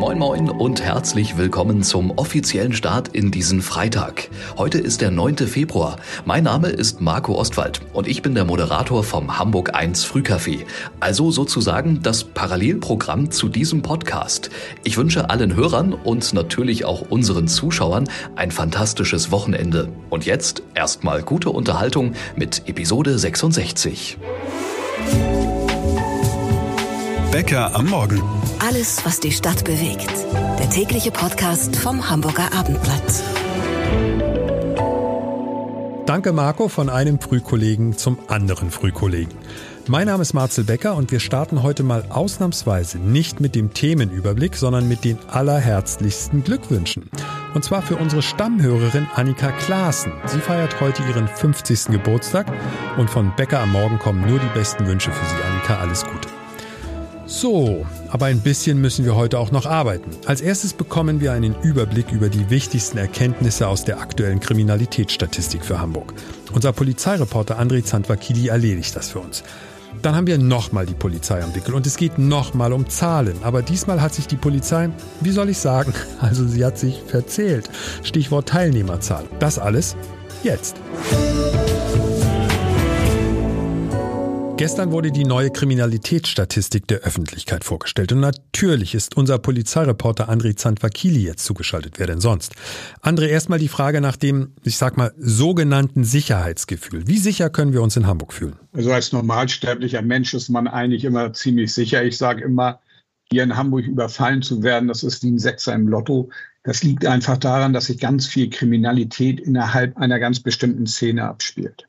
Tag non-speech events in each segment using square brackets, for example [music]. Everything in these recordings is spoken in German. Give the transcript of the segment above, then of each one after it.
Moin Moin und herzlich willkommen zum offiziellen Start in diesen Freitag. Heute ist der 9. Februar. Mein Name ist Marco Ostwald und ich bin der Moderator vom Hamburg 1 Frühcafé. Also sozusagen das Parallelprogramm zu diesem Podcast. Ich wünsche allen Hörern und natürlich auch unseren Zuschauern ein fantastisches Wochenende. Und jetzt erstmal gute Unterhaltung mit Episode 66. Bäcker am Morgen. Alles, was die Stadt bewegt. Der tägliche Podcast vom Hamburger Abendblatt. Danke, Marco, von einem Frühkollegen zum anderen Frühkollegen. Mein Name ist Marcel Becker und wir starten heute mal ausnahmsweise nicht mit dem Themenüberblick, sondern mit den allerherzlichsten Glückwünschen. Und zwar für unsere Stammhörerin Annika Klaassen. Sie feiert heute ihren 50. Geburtstag und von Becker am Morgen kommen nur die besten Wünsche für Sie, Annika. Alles Gute. So, aber ein bisschen müssen wir heute auch noch arbeiten. Als erstes bekommen wir einen Überblick über die wichtigsten Erkenntnisse aus der aktuellen Kriminalitätsstatistik für Hamburg. Unser Polizeireporter André Zandvakili erledigt das für uns. Dann haben wir nochmal die Polizei am Wickel und es geht nochmal um Zahlen. Aber diesmal hat sich die Polizei, wie soll ich sagen, [laughs] also sie hat sich verzählt. Stichwort Teilnehmerzahl. Das alles jetzt. Gestern wurde die neue Kriminalitätsstatistik der Öffentlichkeit vorgestellt. Und natürlich ist unser Polizeireporter André Zandvakili jetzt zugeschaltet. Wer denn sonst? André, erstmal die Frage nach dem, ich sag mal, sogenannten Sicherheitsgefühl. Wie sicher können wir uns in Hamburg fühlen? Also als normalsterblicher Mensch ist man eigentlich immer ziemlich sicher. Ich sage immer, hier in Hamburg überfallen zu werden, das ist wie ein Sechser im Lotto. Das liegt einfach daran, dass sich ganz viel Kriminalität innerhalb einer ganz bestimmten Szene abspielt.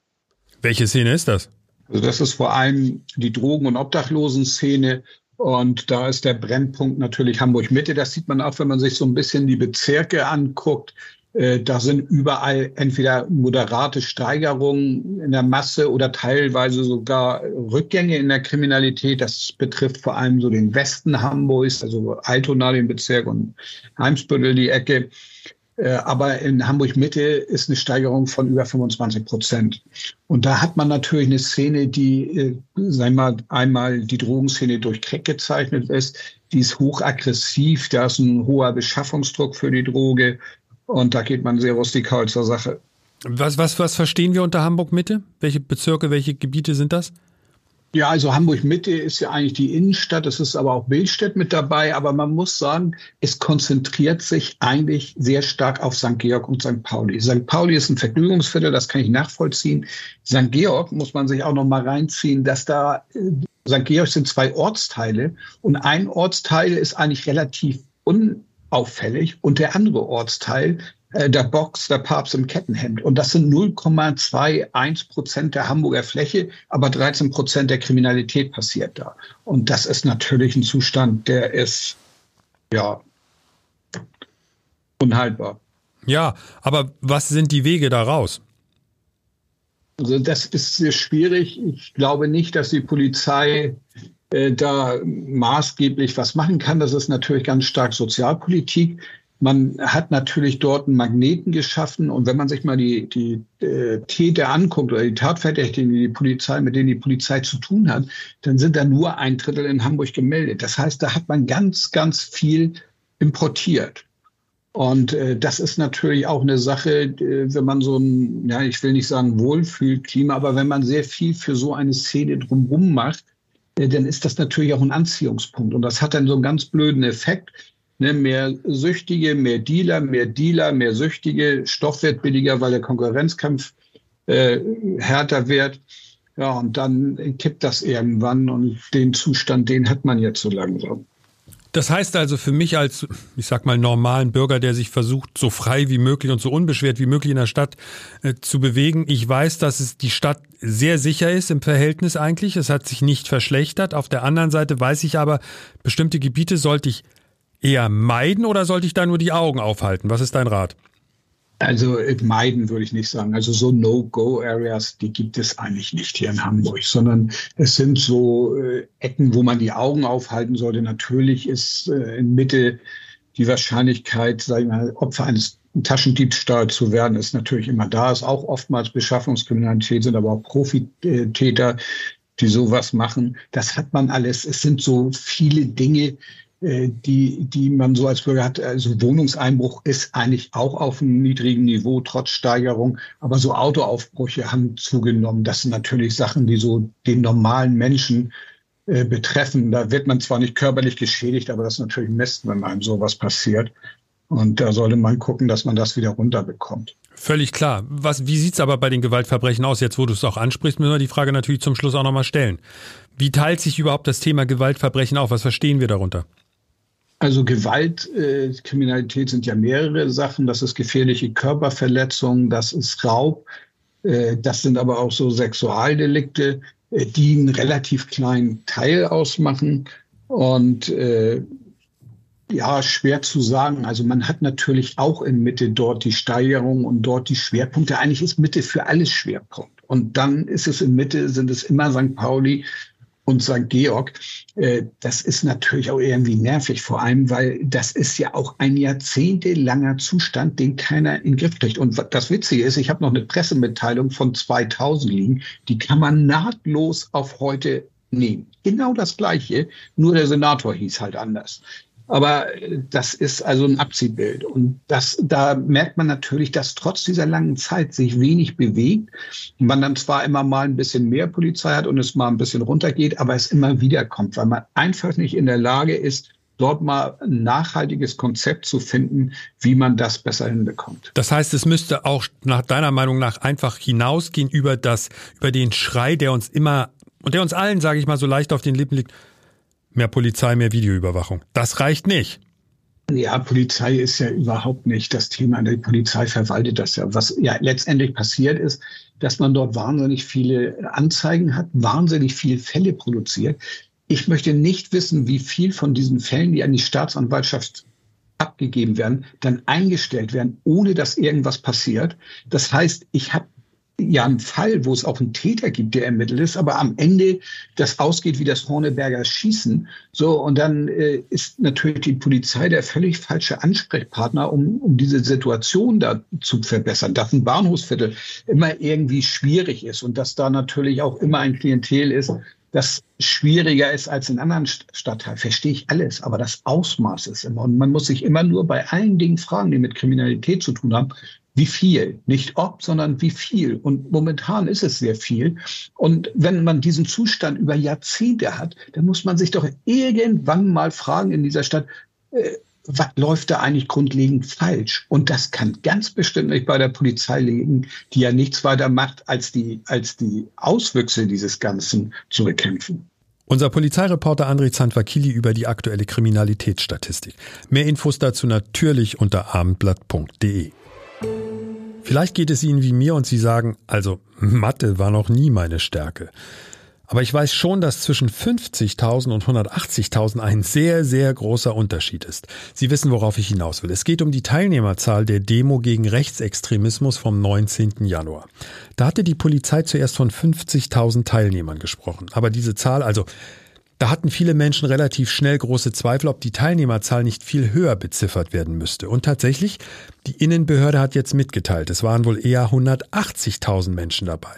Welche Szene ist das? Also das ist vor allem die Drogen- und Obdachlosenszene. Und da ist der Brennpunkt natürlich Hamburg-Mitte. Das sieht man auch, wenn man sich so ein bisschen die Bezirke anguckt. Äh, da sind überall entweder moderate Steigerungen in der Masse oder teilweise sogar Rückgänge in der Kriminalität. Das betrifft vor allem so den Westen Hamburgs, also Altona den Bezirk und Heimsbüttel die Ecke. Äh, aber in Hamburg Mitte ist eine Steigerung von über 25 Prozent. Und da hat man natürlich eine Szene, die, äh, sagen wir mal, einmal die Drogenszene durch Crack gezeichnet ist. Die ist hochaggressiv, da ist ein hoher Beschaffungsdruck für die Droge und da geht man sehr rustikal zur Sache. Was, was, was verstehen wir unter Hamburg Mitte? Welche Bezirke, welche Gebiete sind das? Ja, also Hamburg Mitte ist ja eigentlich die Innenstadt, es ist aber auch Bildstedt mit dabei, aber man muss sagen, es konzentriert sich eigentlich sehr stark auf St. Georg und St. Pauli. St. Pauli ist ein Vergnügungsviertel, das kann ich nachvollziehen. St. Georg muss man sich auch noch mal reinziehen, dass da äh, St. Georg sind zwei Ortsteile und ein Ortsteil ist eigentlich relativ unauffällig und der andere Ortsteil äh, der Box der Papst im Kettenhemd. Und das sind 0,21 Prozent der Hamburger Fläche, aber 13 Prozent der Kriminalität passiert da. Und das ist natürlich ein Zustand, der ist, ja, unhaltbar. Ja, aber was sind die Wege daraus? Also das ist sehr schwierig. Ich glaube nicht, dass die Polizei äh, da maßgeblich was machen kann. Das ist natürlich ganz stark Sozialpolitik. Man hat natürlich dort einen Magneten geschaffen und wenn man sich mal die, die äh, Täter anguckt oder die Tatverdächtigen, die Polizei, mit denen die Polizei zu tun hat, dann sind da nur ein Drittel in Hamburg gemeldet. Das heißt, da hat man ganz, ganz viel importiert. Und äh, das ist natürlich auch eine Sache, äh, wenn man so ein, ja, ich will nicht sagen Wohlfühlklima, aber wenn man sehr viel für so eine Szene drumherum macht, äh, dann ist das natürlich auch ein Anziehungspunkt. Und das hat dann so einen ganz blöden Effekt Ne, mehr Süchtige, mehr Dealer, mehr Dealer, mehr Süchtige, Stoff wird billiger, weil der Konkurrenzkampf äh, härter wird. Ja, und dann kippt das irgendwann und den Zustand, den hat man jetzt so langsam. Das heißt also für mich als, ich sag mal, normalen Bürger, der sich versucht, so frei wie möglich und so unbeschwert wie möglich in der Stadt äh, zu bewegen. Ich weiß, dass es die Stadt sehr sicher ist im Verhältnis eigentlich. Es hat sich nicht verschlechtert. Auf der anderen Seite weiß ich aber, bestimmte Gebiete sollte ich eher meiden oder sollte ich da nur die Augen aufhalten? Was ist dein Rat? Also äh, meiden würde ich nicht sagen. Also so No-Go-Areas, die gibt es eigentlich nicht hier in Hamburg, sondern es sind so äh, Ecken, wo man die Augen aufhalten sollte. Natürlich ist äh, in Mitte die Wahrscheinlichkeit, sag ich Opfer eines Taschendiebstahls zu werden, ist natürlich immer da. Ist auch oftmals Beschaffungskriminalität, sind aber auch Profitäter, die sowas machen. Das hat man alles. Es sind so viele Dinge, die, die man so als Bürger hat. Also Wohnungseinbruch ist eigentlich auch auf einem niedrigen Niveau, trotz Steigerung. Aber so Autoaufbrüche haben zugenommen. Das sind natürlich Sachen, die so den normalen Menschen äh, betreffen. Da wird man zwar nicht körperlich geschädigt, aber das ist natürlich Mist, wenn einem sowas passiert. Und da sollte man gucken, dass man das wieder runterbekommt. Völlig klar. Was, wie sieht's aber bei den Gewaltverbrechen aus? Jetzt, wo du es auch ansprichst, müssen wir die Frage natürlich zum Schluss auch nochmal stellen. Wie teilt sich überhaupt das Thema Gewaltverbrechen auf? Was verstehen wir darunter? Also Gewaltkriminalität äh, sind ja mehrere Sachen. Das ist gefährliche Körperverletzung, das ist Raub, äh, das sind aber auch so Sexualdelikte, äh, die einen relativ kleinen Teil ausmachen. Und äh, ja, schwer zu sagen. Also man hat natürlich auch in Mitte dort die Steigerung und dort die Schwerpunkte. Eigentlich ist Mitte für alles Schwerpunkt. Und dann ist es in Mitte, sind es immer St. Pauli und St. Georg. Äh, das ist natürlich auch irgendwie nervig, vor allem, weil das ist ja auch ein jahrzehntelanger Zustand, den keiner in den Griff kriegt. Und das Witzige ist, ich habe noch eine Pressemitteilung von 2000 liegen, die kann man nahtlos auf heute nehmen. Genau das Gleiche, nur der Senator hieß halt anders. Aber das ist also ein Abziehbild. Und das, da merkt man natürlich, dass trotz dieser langen Zeit sich wenig bewegt. Man dann zwar immer mal ein bisschen mehr Polizei hat und es mal ein bisschen runtergeht, aber es immer wieder kommt, weil man einfach nicht in der Lage ist, dort mal ein nachhaltiges Konzept zu finden, wie man das besser hinbekommt. Das heißt, es müsste auch nach deiner Meinung nach einfach hinausgehen über das, über den Schrei, der uns immer und der uns allen, sage ich mal, so leicht auf den Lippen liegt Mehr Polizei, mehr Videoüberwachung. Das reicht nicht. Ja, Polizei ist ja überhaupt nicht das Thema. Die Polizei verwaltet das ja. Was ja letztendlich passiert ist, dass man dort wahnsinnig viele Anzeigen hat, wahnsinnig viele Fälle produziert. Ich möchte nicht wissen, wie viel von diesen Fällen, die an die Staatsanwaltschaft abgegeben werden, dann eingestellt werden, ohne dass irgendwas passiert. Das heißt, ich habe ja ein Fall, wo es auch einen Täter gibt, der ermittelt ist, aber am Ende das ausgeht wie das Horneberger Schießen. So, und dann äh, ist natürlich die Polizei der völlig falsche Ansprechpartner, um, um diese Situation da zu verbessern. Dass ein Bahnhofsviertel immer irgendwie schwierig ist und dass da natürlich auch immer ein Klientel ist, das schwieriger ist als in anderen Stadtteilen, verstehe ich alles. Aber das Ausmaß ist immer. Und man muss sich immer nur bei allen Dingen fragen, die mit Kriminalität zu tun haben, wie viel, nicht ob, sondern wie viel. Und momentan ist es sehr viel. Und wenn man diesen Zustand über Jahrzehnte hat, dann muss man sich doch irgendwann mal fragen in dieser Stadt, äh, was läuft da eigentlich grundlegend falsch? Und das kann ganz bestimmt nicht bei der Polizei liegen, die ja nichts weiter macht, als die, als die Auswüchse dieses Ganzen zu bekämpfen. Unser Polizeireporter André Zandvakili über die aktuelle Kriminalitätsstatistik. Mehr Infos dazu natürlich unter abendblatt.de. Vielleicht geht es Ihnen wie mir und Sie sagen, also Mathe war noch nie meine Stärke. Aber ich weiß schon, dass zwischen 50.000 und 180.000 ein sehr, sehr großer Unterschied ist. Sie wissen, worauf ich hinaus will. Es geht um die Teilnehmerzahl der Demo gegen Rechtsextremismus vom 19. Januar. Da hatte die Polizei zuerst von 50.000 Teilnehmern gesprochen. Aber diese Zahl, also da hatten viele Menschen relativ schnell große Zweifel, ob die Teilnehmerzahl nicht viel höher beziffert werden müsste. Und tatsächlich, die Innenbehörde hat jetzt mitgeteilt, es waren wohl eher 180.000 Menschen dabei.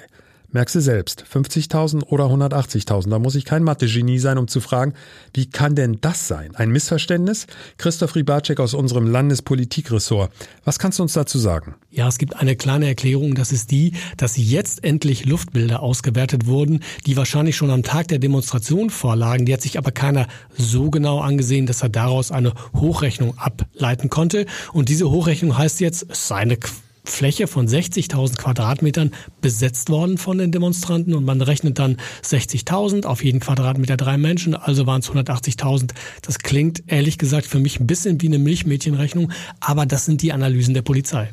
Merkst du selbst, 50.000 oder 180.000, da muss ich kein Mathe-Genie sein, um zu fragen, wie kann denn das sein? Ein Missverständnis? Christoph Ribacek aus unserem Landespolitikressort. Was kannst du uns dazu sagen? Ja, es gibt eine kleine Erklärung, das ist die, dass jetzt endlich Luftbilder ausgewertet wurden, die wahrscheinlich schon am Tag der Demonstration vorlagen. Die hat sich aber keiner so genau angesehen, dass er daraus eine Hochrechnung ableiten konnte. Und diese Hochrechnung heißt jetzt, es sei eine Fläche von 60.000 Quadratmetern besetzt worden von den Demonstranten und man rechnet dann 60.000 auf jeden Quadratmeter drei Menschen, also waren es 180.000. Das klingt ehrlich gesagt für mich ein bisschen wie eine Milchmädchenrechnung, aber das sind die Analysen der Polizei.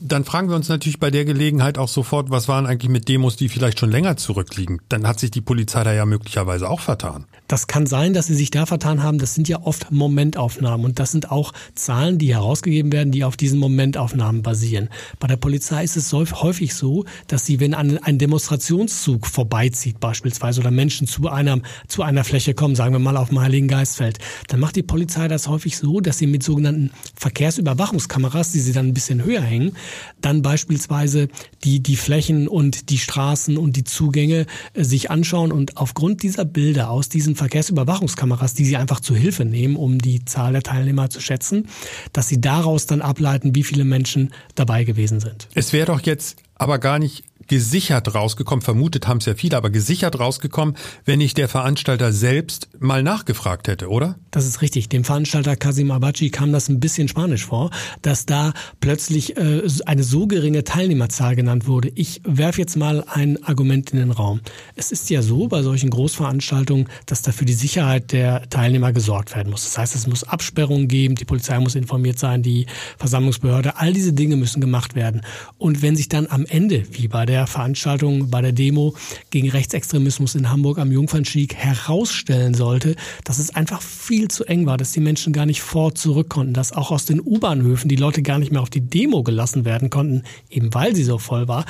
Dann fragen wir uns natürlich bei der Gelegenheit auch sofort, was waren eigentlich mit Demos, die vielleicht schon länger zurückliegen? Dann hat sich die Polizei da ja möglicherweise auch vertan. Das kann sein, dass sie sich da vertan haben. Das sind ja oft Momentaufnahmen und das sind auch Zahlen, die herausgegeben werden, die auf diesen Momentaufnahmen basieren. Bei der Polizei ist es häufig so, dass sie, wenn ein Demonstrationszug vorbeizieht beispielsweise oder Menschen zu einer, zu einer Fläche kommen, sagen wir mal auf dem Heiligen Geistfeld, dann macht die Polizei das häufig so, dass sie mit sogenannten Verkehrsüberwachungskameras, die sie dann ein bisschen höher hängen, dann beispielsweise die, die Flächen und die Straßen und die Zugänge äh, sich anschauen und aufgrund dieser Bilder aus diesen Verkehrsüberwachungskameras, die sie einfach zu Hilfe nehmen, um die Zahl der Teilnehmer zu schätzen, dass sie daraus dann ableiten, wie viele Menschen dabei gewesen sind. Es wäre doch jetzt aber gar nicht gesichert rausgekommen, vermutet haben es ja viele, aber gesichert rausgekommen, wenn nicht der Veranstalter selbst mal nachgefragt hätte, oder? Das ist richtig. Dem Veranstalter Kasim Abachi kam das ein bisschen spanisch vor, dass da plötzlich äh, eine so geringe Teilnehmerzahl genannt wurde. Ich werfe jetzt mal ein Argument in den Raum. Es ist ja so bei solchen Großveranstaltungen, dass da für die Sicherheit der Teilnehmer gesorgt werden muss. Das heißt, es muss Absperrungen geben, die Polizei muss informiert sein, die Versammlungsbehörde, all diese Dinge müssen gemacht werden. Und wenn sich dann am Ende, wie bei der Veranstaltung, bei der Demo gegen Rechtsextremismus in Hamburg am Jungfernstieg herausstellen sollte, dass es einfach viel zu eng war, dass die Menschen gar nicht vor zurück konnten, dass auch aus den U-Bahnhöfen die Leute gar nicht mehr auf die Demo gelassen werden konnten, eben weil sie so voll war,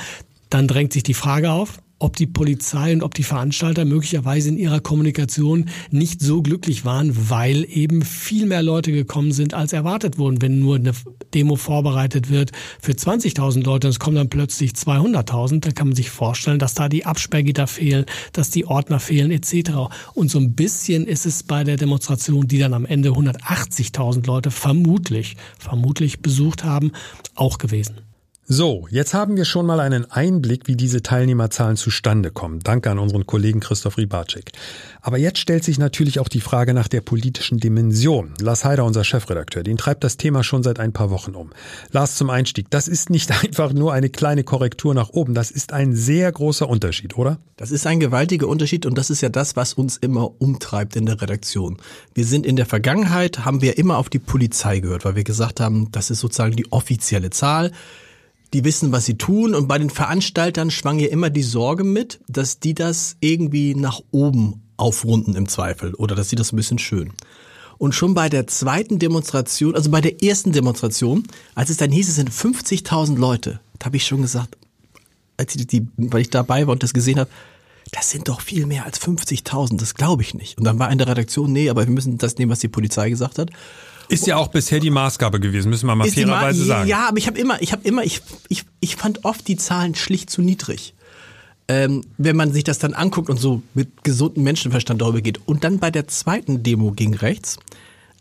dann drängt sich die Frage auf, ob die Polizei und ob die Veranstalter möglicherweise in ihrer Kommunikation nicht so glücklich waren, weil eben viel mehr Leute gekommen sind, als erwartet wurden. Wenn nur eine Demo vorbereitet wird für 20.000 Leute und es kommen dann plötzlich 200.000, dann kann man sich vorstellen, dass da die Absperrgitter fehlen, dass die Ordner fehlen etc. Und so ein bisschen ist es bei der Demonstration, die dann am Ende 180.000 Leute vermutlich, vermutlich besucht haben, auch gewesen. So, jetzt haben wir schon mal einen Einblick, wie diese Teilnehmerzahlen zustande kommen. Danke an unseren Kollegen Christoph Ribacek. Aber jetzt stellt sich natürlich auch die Frage nach der politischen Dimension. Lars Heider, unser Chefredakteur, den treibt das Thema schon seit ein paar Wochen um. Lars zum Einstieg, das ist nicht [laughs] einfach nur eine kleine Korrektur nach oben, das ist ein sehr großer Unterschied, oder? Das ist ein gewaltiger Unterschied und das ist ja das, was uns immer umtreibt in der Redaktion. Wir sind in der Vergangenheit, haben wir immer auf die Polizei gehört, weil wir gesagt haben, das ist sozusagen die offizielle Zahl die wissen, was sie tun. Und bei den Veranstaltern schwang ja immer die Sorge mit, dass die das irgendwie nach oben aufrunden im Zweifel oder dass sie das ein bisschen schön. Und schon bei der zweiten Demonstration, also bei der ersten Demonstration, als es dann hieß, es sind 50.000 Leute, da habe ich schon gesagt, als ich die, weil ich dabei war und das gesehen habe, das sind doch viel mehr als 50.000, das glaube ich nicht. Und dann war in der Redaktion, nee, aber wir müssen das nehmen, was die Polizei gesagt hat. Ist ja auch bisher die Maßgabe gewesen, müssen wir mal fairerweise sagen. Ja, aber ich habe immer, ich habe immer, ich, ich, ich fand oft die Zahlen schlicht zu niedrig. Ähm, wenn man sich das dann anguckt und so mit gesundem Menschenverstand darüber geht. Und dann bei der zweiten Demo gegen rechts,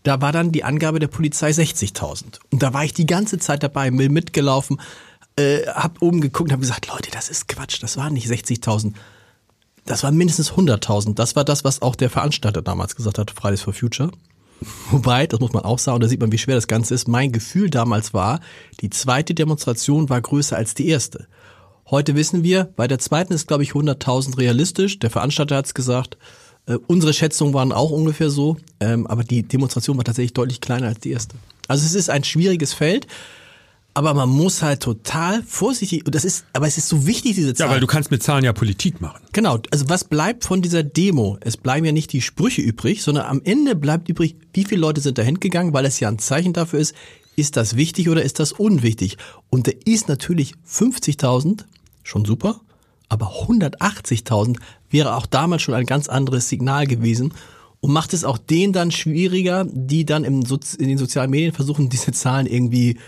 da war dann die Angabe der Polizei 60.000. Und da war ich die ganze Zeit dabei, bin mitgelaufen, äh, hab oben geguckt und hab gesagt, Leute, das ist Quatsch, das waren nicht 60.000. Das waren mindestens 100.000. Das war das, was auch der Veranstalter damals gesagt hat, Fridays for Future. Wobei, das muss man auch sagen, da sieht man, wie schwer das Ganze ist. Mein Gefühl damals war, die zweite Demonstration war größer als die erste. Heute wissen wir, bei der zweiten ist, glaube ich, 100.000 realistisch. Der Veranstalter hat es gesagt. Äh, unsere Schätzungen waren auch ungefähr so. Ähm, aber die Demonstration war tatsächlich deutlich kleiner als die erste. Also es ist ein schwieriges Feld aber man muss halt total vorsichtig, und das ist, aber es ist so wichtig, diese Zahlen. Ja, weil du kannst mit Zahlen ja Politik machen. Genau, also was bleibt von dieser Demo? Es bleiben ja nicht die Sprüche übrig, sondern am Ende bleibt übrig, wie viele Leute sind da hingegangen, weil es ja ein Zeichen dafür ist, ist das wichtig oder ist das unwichtig? Und da ist natürlich 50.000 schon super, aber 180.000 wäre auch damals schon ein ganz anderes Signal gewesen und macht es auch denen dann schwieriger, die dann im so in den sozialen Medien versuchen, diese Zahlen irgendwie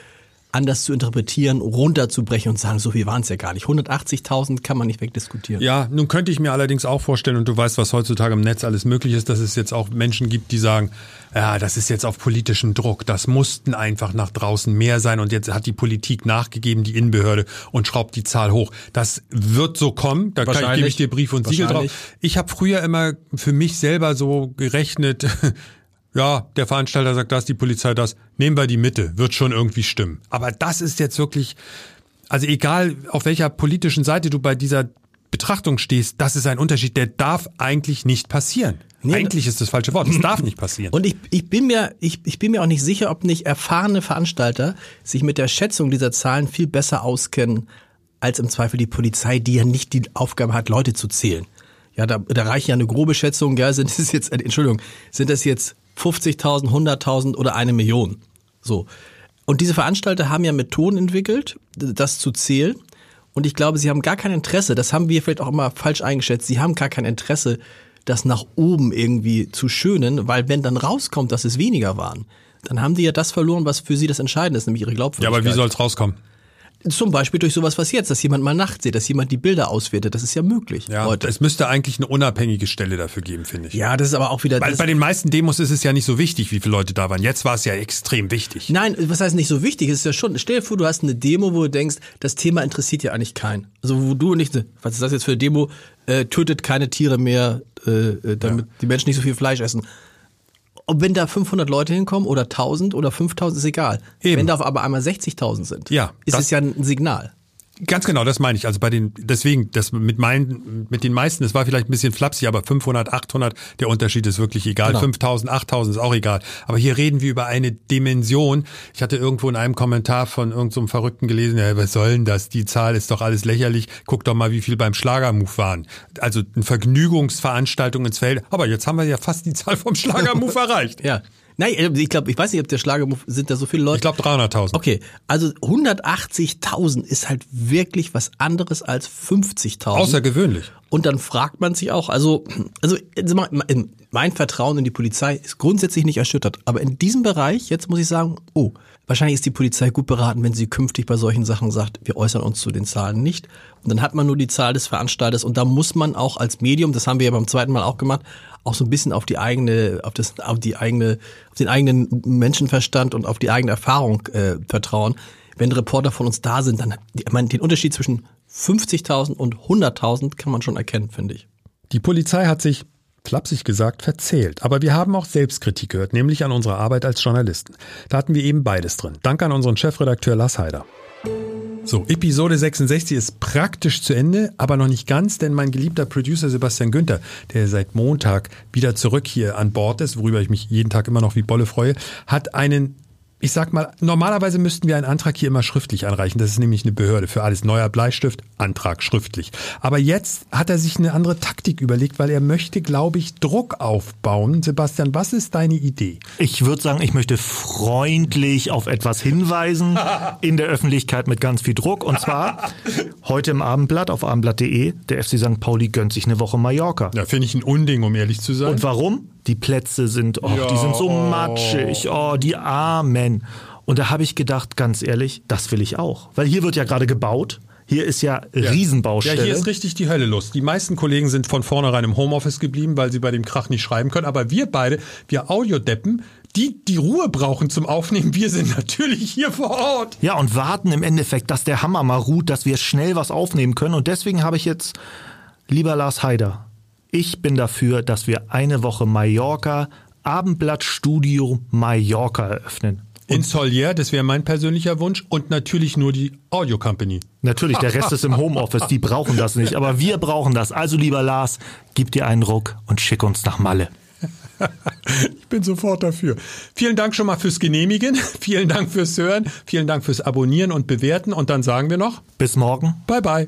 anders zu interpretieren, runterzubrechen und sagen, so viel waren es ja gar nicht. 180.000 kann man nicht wegdiskutieren. Ja, nun könnte ich mir allerdings auch vorstellen, und du weißt, was heutzutage im Netz alles möglich ist, dass es jetzt auch Menschen gibt, die sagen, ja, das ist jetzt auf politischen Druck, das mussten einfach nach draußen mehr sein und jetzt hat die Politik nachgegeben, die Innenbehörde, und schraubt die Zahl hoch. Das wird so kommen, da kann, gebe ich dir Brief und Siegel drauf. Ich habe früher immer für mich selber so gerechnet, [laughs] ja, der Veranstalter sagt das, die Polizei das, nehmen wir die Mitte, wird schon irgendwie stimmen. Aber das ist jetzt wirklich, also egal auf welcher politischen Seite du bei dieser Betrachtung stehst, das ist ein Unterschied, der darf eigentlich nicht passieren. Nee, eigentlich ist das falsche Wort, das darf [laughs] nicht passieren. Und ich, ich, bin mir, ich, ich bin mir auch nicht sicher, ob nicht erfahrene Veranstalter sich mit der Schätzung dieser Zahlen viel besser auskennen als im Zweifel die Polizei, die ja nicht die Aufgabe hat, Leute zu zählen. Ja, da, da reicht ja eine grobe Schätzung, ja, sind das jetzt, Entschuldigung, sind das jetzt 50.000, 100.000 oder eine Million. So. Und diese Veranstalter haben ja Methoden entwickelt, das zu zählen. Und ich glaube, sie haben gar kein Interesse, das haben wir vielleicht auch immer falsch eingeschätzt, sie haben gar kein Interesse, das nach oben irgendwie zu schönen, weil wenn dann rauskommt, dass es weniger waren, dann haben die ja das verloren, was für sie das Entscheidende ist, nämlich ihre Glaubwürdigkeit. Ja, aber wie soll es rauskommen? Zum Beispiel durch sowas was jetzt, dass jemand mal nachts sieht, dass jemand die Bilder auswertet. Das ist ja möglich Ja, heute. es müsste eigentlich eine unabhängige Stelle dafür geben, finde ich. Ja, das ist aber auch wieder. Weil bei den meisten Demos ist es ja nicht so wichtig, wie viele Leute da waren. Jetzt war es ja extrem wichtig. Nein, was heißt nicht so wichtig? Es ist ja schon. Stell dir vor, du hast eine Demo, wo du denkst, das Thema interessiert ja eigentlich keinen. Also wo du nicht, was ist das jetzt für eine Demo? Äh, tötet keine Tiere mehr, äh, äh, damit die Menschen nicht so viel Fleisch essen. Und wenn da 500 Leute hinkommen oder 1000 oder 5000, ist egal. Eben. Wenn da aber einmal 60.000 sind, Ja, ist das- es ja ein Signal. Ganz genau, das meine ich. Also bei den, deswegen, das mit meinen, mit den meisten, das war vielleicht ein bisschen flapsig, aber 500, 800, der Unterschied ist wirklich egal. Genau. 5000, 8000 ist auch egal. Aber hier reden wir über eine Dimension. Ich hatte irgendwo in einem Kommentar von irgendeinem so Verrückten gelesen, ja, was soll denn das? Die Zahl ist doch alles lächerlich. Guck doch mal, wie viel beim Schlagermove waren. Also eine Vergnügungsveranstaltung ins Feld. Aber jetzt haben wir ja fast die Zahl vom Schlagermove [laughs] erreicht. Ja. Nein, äh, ich glaube, ich weiß nicht, ob der Schlager sind da so viele Leute. Ich glaube 300.000. Okay, also 180.000 ist halt wirklich was anderes als 50.000. Außergewöhnlich. Und dann fragt man sich auch, also, also mein Vertrauen in die Polizei ist grundsätzlich nicht erschüttert. Aber in diesem Bereich, jetzt muss ich sagen, oh, wahrscheinlich ist die Polizei gut beraten, wenn sie künftig bei solchen Sachen sagt, wir äußern uns zu den Zahlen nicht. Und dann hat man nur die Zahl des Veranstalters und da muss man auch als Medium, das haben wir ja beim zweiten Mal auch gemacht, auch so ein bisschen auf die eigene, auf das, auf die eigene, auf den eigenen Menschenverstand und auf die eigene Erfahrung äh, vertrauen. Wenn Reporter von uns da sind, dann, ich meine, den Unterschied zwischen 50.000 und 100.000 kann man schon erkennen, finde ich. Die Polizei hat sich, flapsig gesagt, verzählt. Aber wir haben auch Selbstkritik gehört, nämlich an unserer Arbeit als Journalisten. Da hatten wir eben beides drin. Danke an unseren Chefredakteur Lars Heider. So, Episode 66 ist praktisch zu Ende, aber noch nicht ganz, denn mein geliebter Producer Sebastian Günther, der seit Montag wieder zurück hier an Bord ist, worüber ich mich jeden Tag immer noch wie Bolle freue, hat einen ich sag mal, normalerweise müssten wir einen Antrag hier immer schriftlich anreichen. Das ist nämlich eine Behörde für alles. Neuer Bleistift, Antrag schriftlich. Aber jetzt hat er sich eine andere Taktik überlegt, weil er möchte, glaube ich, Druck aufbauen. Sebastian, was ist deine Idee? Ich würde sagen, ich möchte freundlich auf etwas hinweisen [laughs] in der Öffentlichkeit mit ganz viel Druck. Und zwar heute im Abendblatt auf abendblatt.de. Der FC St. Pauli gönnt sich eine Woche Mallorca. Ja, finde ich ein Unding, um ehrlich zu sein. Und warum? Die Plätze sind, oh, die sind so matschig, oh, die Armen. Und da habe ich gedacht, ganz ehrlich, das will ich auch. Weil hier wird ja gerade gebaut. Hier ist ja, Riesenbaustelle. Ja, hier ist richtig die Hölle los. Die meisten Kollegen sind von vornherein im Homeoffice geblieben, weil sie bei dem Krach nicht schreiben können. Aber wir beide, wir Audiodeppen, die die Ruhe brauchen zum Aufnehmen, wir sind [laughs] natürlich hier vor Ort. Ja, und warten im Endeffekt, dass der Hammer mal ruht, dass wir schnell was aufnehmen können. Und deswegen habe ich jetzt, lieber Lars Haider, ich bin dafür, dass wir eine Woche Mallorca, Abendblattstudio Mallorca eröffnen. In Solier, das wäre mein persönlicher Wunsch. Und natürlich nur die Audio Company. Natürlich, der Rest ist im Homeoffice, die brauchen das nicht, aber wir brauchen das. Also lieber Lars, gib dir einen Ruck und schick uns nach Malle. Ich bin sofort dafür. Vielen Dank schon mal fürs Genehmigen. [laughs] Vielen Dank fürs Hören. Vielen Dank fürs Abonnieren und Bewerten. Und dann sagen wir noch, Bis morgen. bye bye.